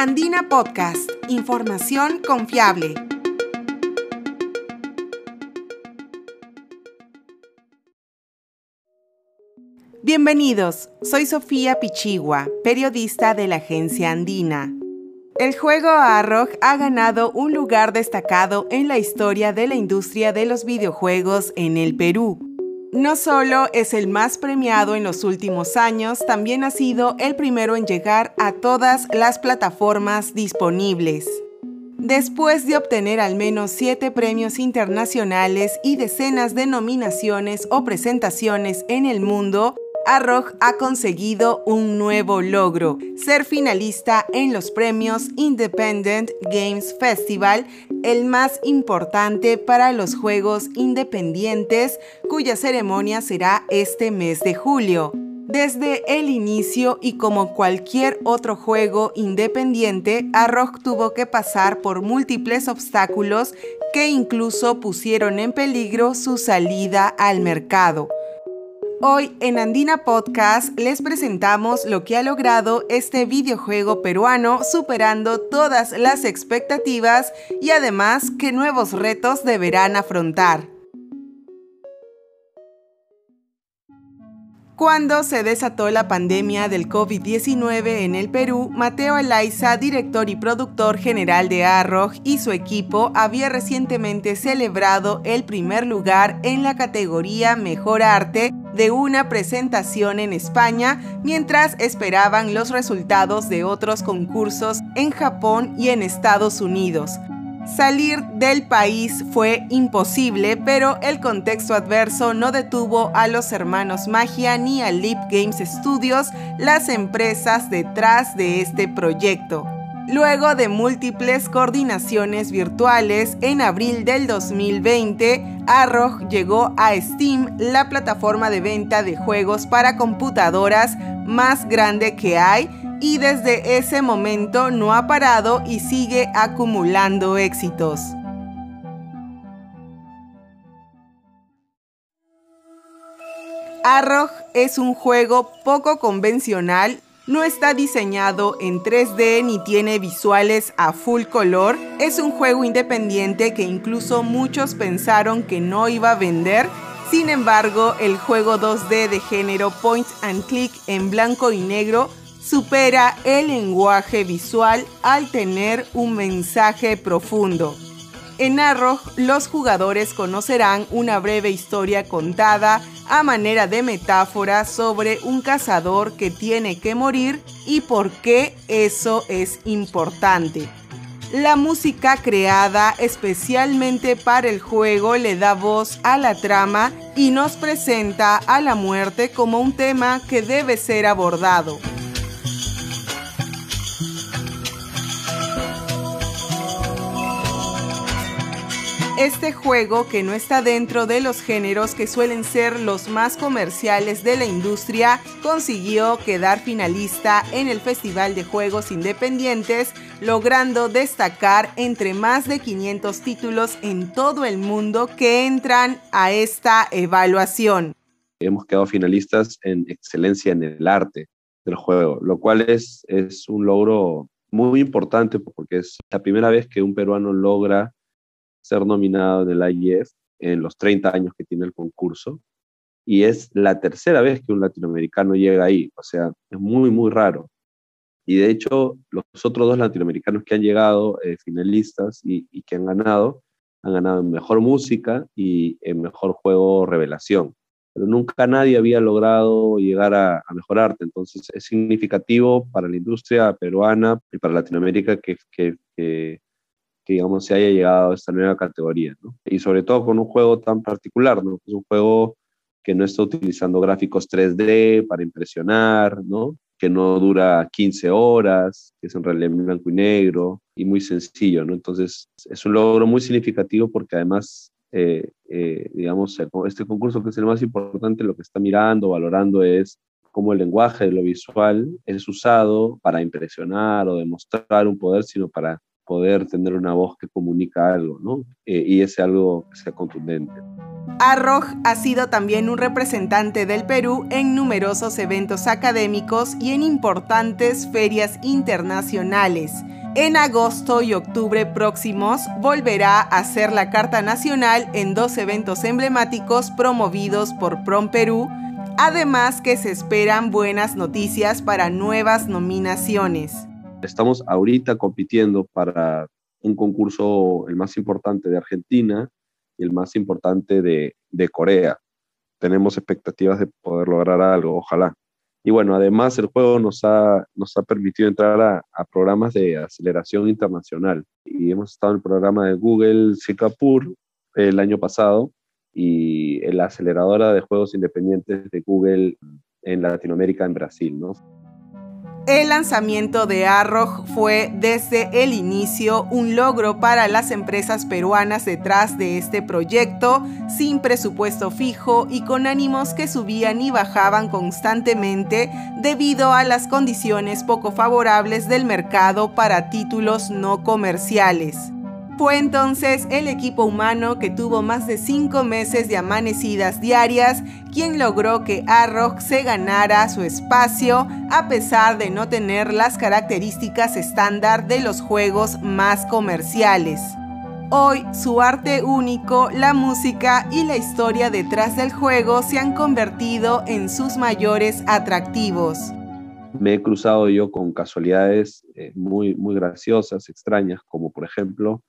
Andina Podcast, información confiable. Bienvenidos, soy Sofía Pichigua, periodista de la agencia Andina. El juego Arrog ha ganado un lugar destacado en la historia de la industria de los videojuegos en el Perú. No solo es el más premiado en los últimos años, también ha sido el primero en llegar a todas las plataformas disponibles. Después de obtener al menos siete premios internacionales y decenas de nominaciones o presentaciones en el mundo, Arrog ha conseguido un nuevo logro, ser finalista en los premios Independent Games Festival, el más importante para los juegos independientes, cuya ceremonia será este mes de julio. Desde el inicio y como cualquier otro juego independiente, Arrog tuvo que pasar por múltiples obstáculos que incluso pusieron en peligro su salida al mercado. Hoy en Andina Podcast les presentamos lo que ha logrado este videojuego peruano superando todas las expectativas y además qué nuevos retos deberán afrontar. Cuando se desató la pandemia del COVID-19 en el Perú, Mateo Elaiza, director y productor general de Arrog, y su equipo había recientemente celebrado el primer lugar en la categoría Mejor Arte de una presentación en España mientras esperaban los resultados de otros concursos en Japón y en Estados Unidos. Salir del país fue imposible, pero el contexto adverso no detuvo a los hermanos Magia ni a Leap Games Studios, las empresas detrás de este proyecto. Luego de múltiples coordinaciones virtuales, en abril del 2020, Arrog llegó a Steam, la plataforma de venta de juegos para computadoras más grande que hay, y desde ese momento no ha parado y sigue acumulando éxitos. Arrog es un juego poco convencional no está diseñado en 3D ni tiene visuales a full color. Es un juego independiente que incluso muchos pensaron que no iba a vender. Sin embargo, el juego 2D de género point and click en blanco y negro supera el lenguaje visual al tener un mensaje profundo. En Arrog, los jugadores conocerán una breve historia contada a manera de metáfora sobre un cazador que tiene que morir y por qué eso es importante. La música creada especialmente para el juego le da voz a la trama y nos presenta a la muerte como un tema que debe ser abordado. Este juego, que no está dentro de los géneros que suelen ser los más comerciales de la industria, consiguió quedar finalista en el Festival de Juegos Independientes, logrando destacar entre más de 500 títulos en todo el mundo que entran a esta evaluación. Hemos quedado finalistas en excelencia en el arte del juego, lo cual es, es un logro muy importante porque es la primera vez que un peruano logra ser nominado en el IEF en los 30 años que tiene el concurso. Y es la tercera vez que un latinoamericano llega ahí. O sea, es muy, muy raro. Y de hecho, los otros dos latinoamericanos que han llegado eh, finalistas y, que han ganado, han ganado en mejor música y en mejor juego revelación. Pero nunca nadie había logrado llegar a, mejor arte. Entonces es significativo para la industria peruana y para Latinoamérica que que digamos se haya llegado a esta nueva categoría, ¿no? Y sobre todo con un juego tan particular, ¿no? Es un juego que no está utilizando gráficos 3D para impresionar, ¿no? Que no dura 15 horas, que es en realidad en blanco y negro y muy sencillo, ¿no? Entonces es un logro muy significativo porque además, eh, eh, digamos, este concurso que es el más importante, lo que está mirando, valorando es cómo el lenguaje lo visual es usado para impresionar o demostrar un poder, sino para poder tener una voz que comunica algo, ¿no? Eh, y ese algo que sea contundente. Arroj ha sido también un representante del Perú en numerosos eventos académicos y en importantes ferias internacionales. En agosto y octubre próximos volverá a ser la Carta Nacional en dos eventos emblemáticos promovidos por Prom Perú, además que se esperan buenas noticias para nuevas nominaciones. Estamos ahorita compitiendo para un concurso el más importante de Argentina, y el más importante de, Corea. Tenemos expectativas de poder lograr algo, ojalá. Y bueno, además el juego nos ha, nos ha permitido entrar a, programas de aceleración internacional. Y hemos estado en el programa de Google Singapur el año pasado y en la aceleradora de juegos independientes de Google en Latinoamérica, en Brasil, ¿no? El lanzamiento de Arroj fue desde el inicio un logro para las empresas peruanas detrás de este proyecto, sin presupuesto fijo y con ánimos que subían y bajaban constantemente debido a las condiciones poco favorables del mercado para títulos no comerciales. Fue entonces el equipo humano que tuvo más de cinco meses de amanecidas diarias quien logró que Arrock se ganara su espacio a pesar de no tener las características estándar de los juegos más comerciales. Hoy su arte único, la música y la historia detrás del juego se han convertido en sus mayores atractivos. Me he cruzado yo con casualidades eh, muy, muy graciosas, extrañas, como por ejemplo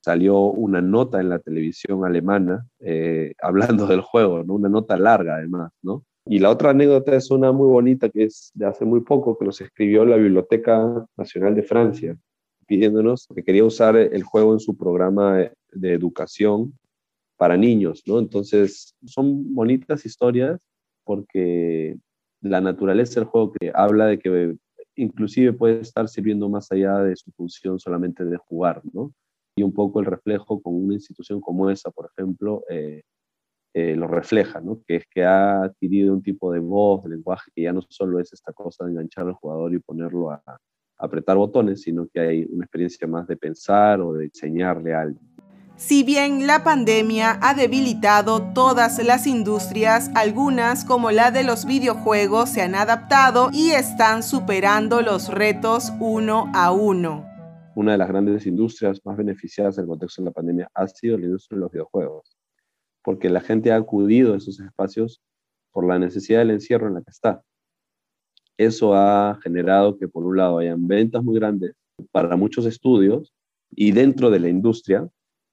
salió una nota en la televisión alemana eh, hablando del juego, ¿no? Una nota larga además, ¿no? Y la otra anécdota es una muy bonita que es de hace muy poco, que nos escribió la Biblioteca Nacional de Francia, pidiéndonos que quería usar el juego en su programa de educación para niños, ¿no? Entonces, son bonitas historias porque la naturaleza del juego que habla de que inclusive puede estar sirviendo más allá de su función solamente de jugar, ¿no? Y un poco el reflejo con una institución como esa, por ejemplo, eh, eh, lo refleja, ¿no? que es que ha adquirido un tipo de voz, de lenguaje, que ya no solo es esta cosa de enganchar al jugador y ponerlo a, apretar botones, sino que hay una experiencia más de pensar o de enseñarle a alguien. Si bien la pandemia ha debilitado todas las industrias, algunas como la de los videojuegos se han adaptado y están superando los retos uno a uno una de las grandes industrias más beneficiadas en el contexto de la pandemia ha sido la industria de los videojuegos, porque la gente ha acudido a esos espacios por la necesidad del encierro en la que está. Eso ha generado que por un lado hayan ventas muy grandes para muchos estudios y dentro de la industria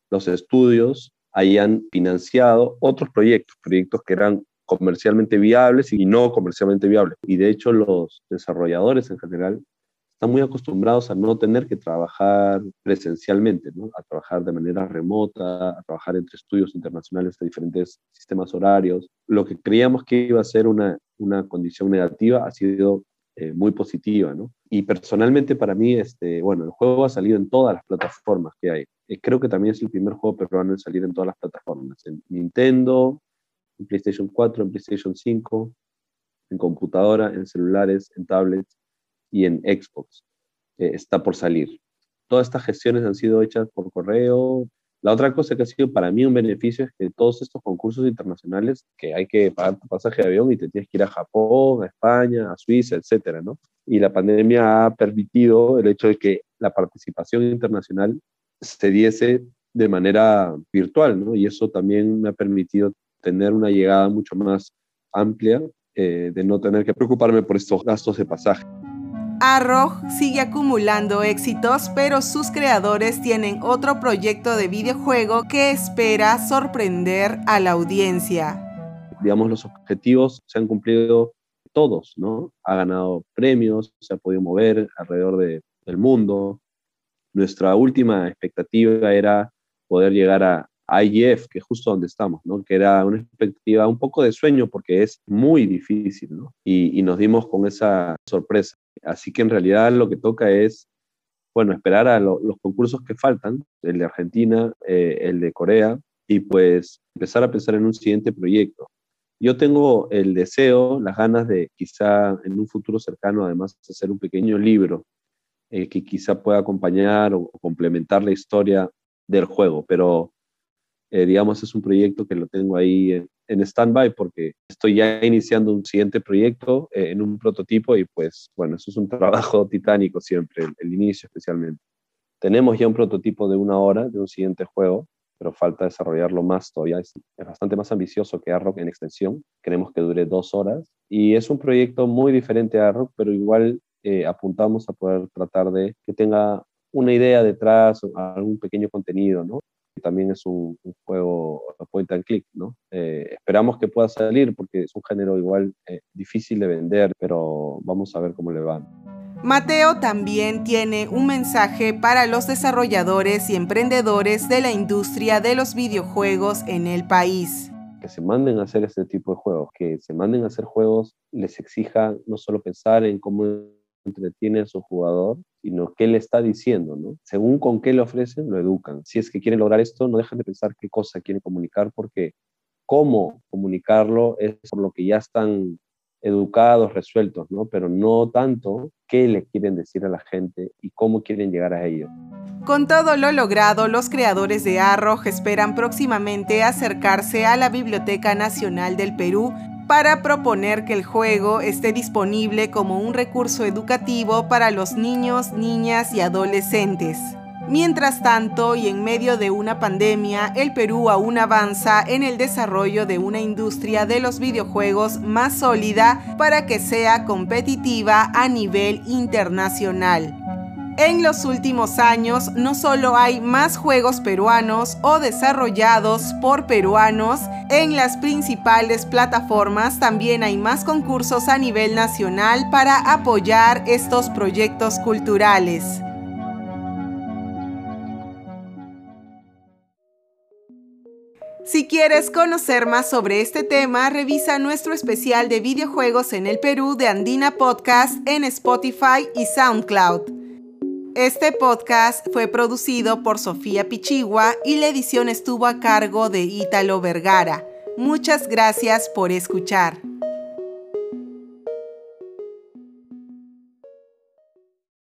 los estudios hayan financiado otros proyectos, proyectos que eran comercialmente viables y no comercialmente viables. Y de hecho los desarrolladores en general están muy acostumbrados a no tener que trabajar presencialmente, a trabajar de manera remota, a trabajar entre estudios internacionales de diferentes sistemas horarios. Lo que creíamos que iba a ser una, una condición negativa ha sido eh, muy positiva. ¿no? Y personalmente para mí, este, bueno, el juego ha salido en todas las plataformas que hay. Eh, creo que también es el primer juego peruano en salir en todas las plataformas. En Nintendo, en PlayStation 4, en PlayStation 5, en computadora, en celulares, en tablets y en Xbox. está por salir. Todas estas gestiones han sido hechas por correo. La otra cosa que ha sido para mí un beneficio es que todos estos concursos internacionales que hay que pagar tu pasaje de avión y te tienes que ir a Japón, a España, a Suiza, etcétera, ¿no? Y la pandemia ha permitido el hecho de que la participación internacional se diese de manera virtual, ¿no? Y eso también me ha permitido tener una llegada mucho más amplia eh, de no tener que preocuparme por estos gastos de pasaje. Arroj sigue acumulando éxitos, pero sus creadores tienen otro proyecto de videojuego que espera sorprender a la audiencia. Digamos, los objetivos se han cumplido todos, ¿no? Ha ganado premios, se ha podido mover alrededor del mundo. Nuestra última expectativa era poder llegar a IGF, que es justo donde estamos, ¿no? Que era una expectativa un poco de sueño porque es muy difícil, ¿no? y nos dimos con esa sorpresa. Así que en realidad lo que toca es, bueno, esperar a los concursos que faltan, el de Argentina, eh, el de Corea, y pues empezar a pensar en un siguiente proyecto. Yo tengo el deseo, las ganas de quizá en un futuro cercano, además, hacer un pequeño libro eh, que quizá pueda acompañar o, complementar la historia del juego, pero eh, digamos, es un proyecto que lo tengo ahí en, en stand-by porque estoy ya iniciando un siguiente proyecto eh, en un prototipo y pues bueno, eso es un trabajo titánico siempre, el, inicio especialmente. Tenemos ya un prototipo de una hora de un siguiente juego, pero falta desarrollarlo más todavía. Es, bastante más ambicioso que Arrock en extensión. Queremos que dure dos horas y es un proyecto muy diferente a Arrock, pero igual eh, apuntamos a poder tratar de que tenga una idea detrás, algún pequeño contenido, ¿no? También es un, juego point and click, ¿no? Eh, esperamos que pueda salir porque es un género igual eh, difícil de vender, pero vamos a ver cómo le va. Mateo también tiene un mensaje para los desarrolladores y emprendedores de la industria de los videojuegos en el país. Que se manden a hacer este tipo de juegos, que se manden a hacer juegos, les exija no solo pensar en cómo entretiene a su jugador, sino qué le está diciendo, ¿no? Según con qué le ofrecen, lo educan. Si es que quieren lograr esto, no dejan de pensar qué cosa quieren comunicar, porque cómo comunicarlo es por lo que ya están educados, resueltos, ¿no? Pero no tanto qué le quieren decir a la gente y cómo quieren llegar a ellos. Con todo lo logrado, los creadores de Arroj esperan próximamente acercarse a la Biblioteca Nacional del Perú para proponer que el juego esté disponible como un recurso educativo para los niños, niñas y adolescentes. Mientras tanto, y en medio de una pandemia, el Perú aún avanza en el desarrollo de una industria de los videojuegos más sólida para que sea competitiva a nivel internacional. En los últimos años no solo hay más juegos peruanos o desarrollados por peruanos, en las principales plataformas también hay más concursos a nivel nacional para apoyar estos proyectos culturales. Si quieres conocer más sobre este tema, revisa nuestro especial de videojuegos en el Perú de Andina Podcast en Spotify y SoundCloud. Este podcast fue producido por Sofía Pichigua y la edición estuvo a cargo de Ítalo Vergara. Muchas gracias por escuchar.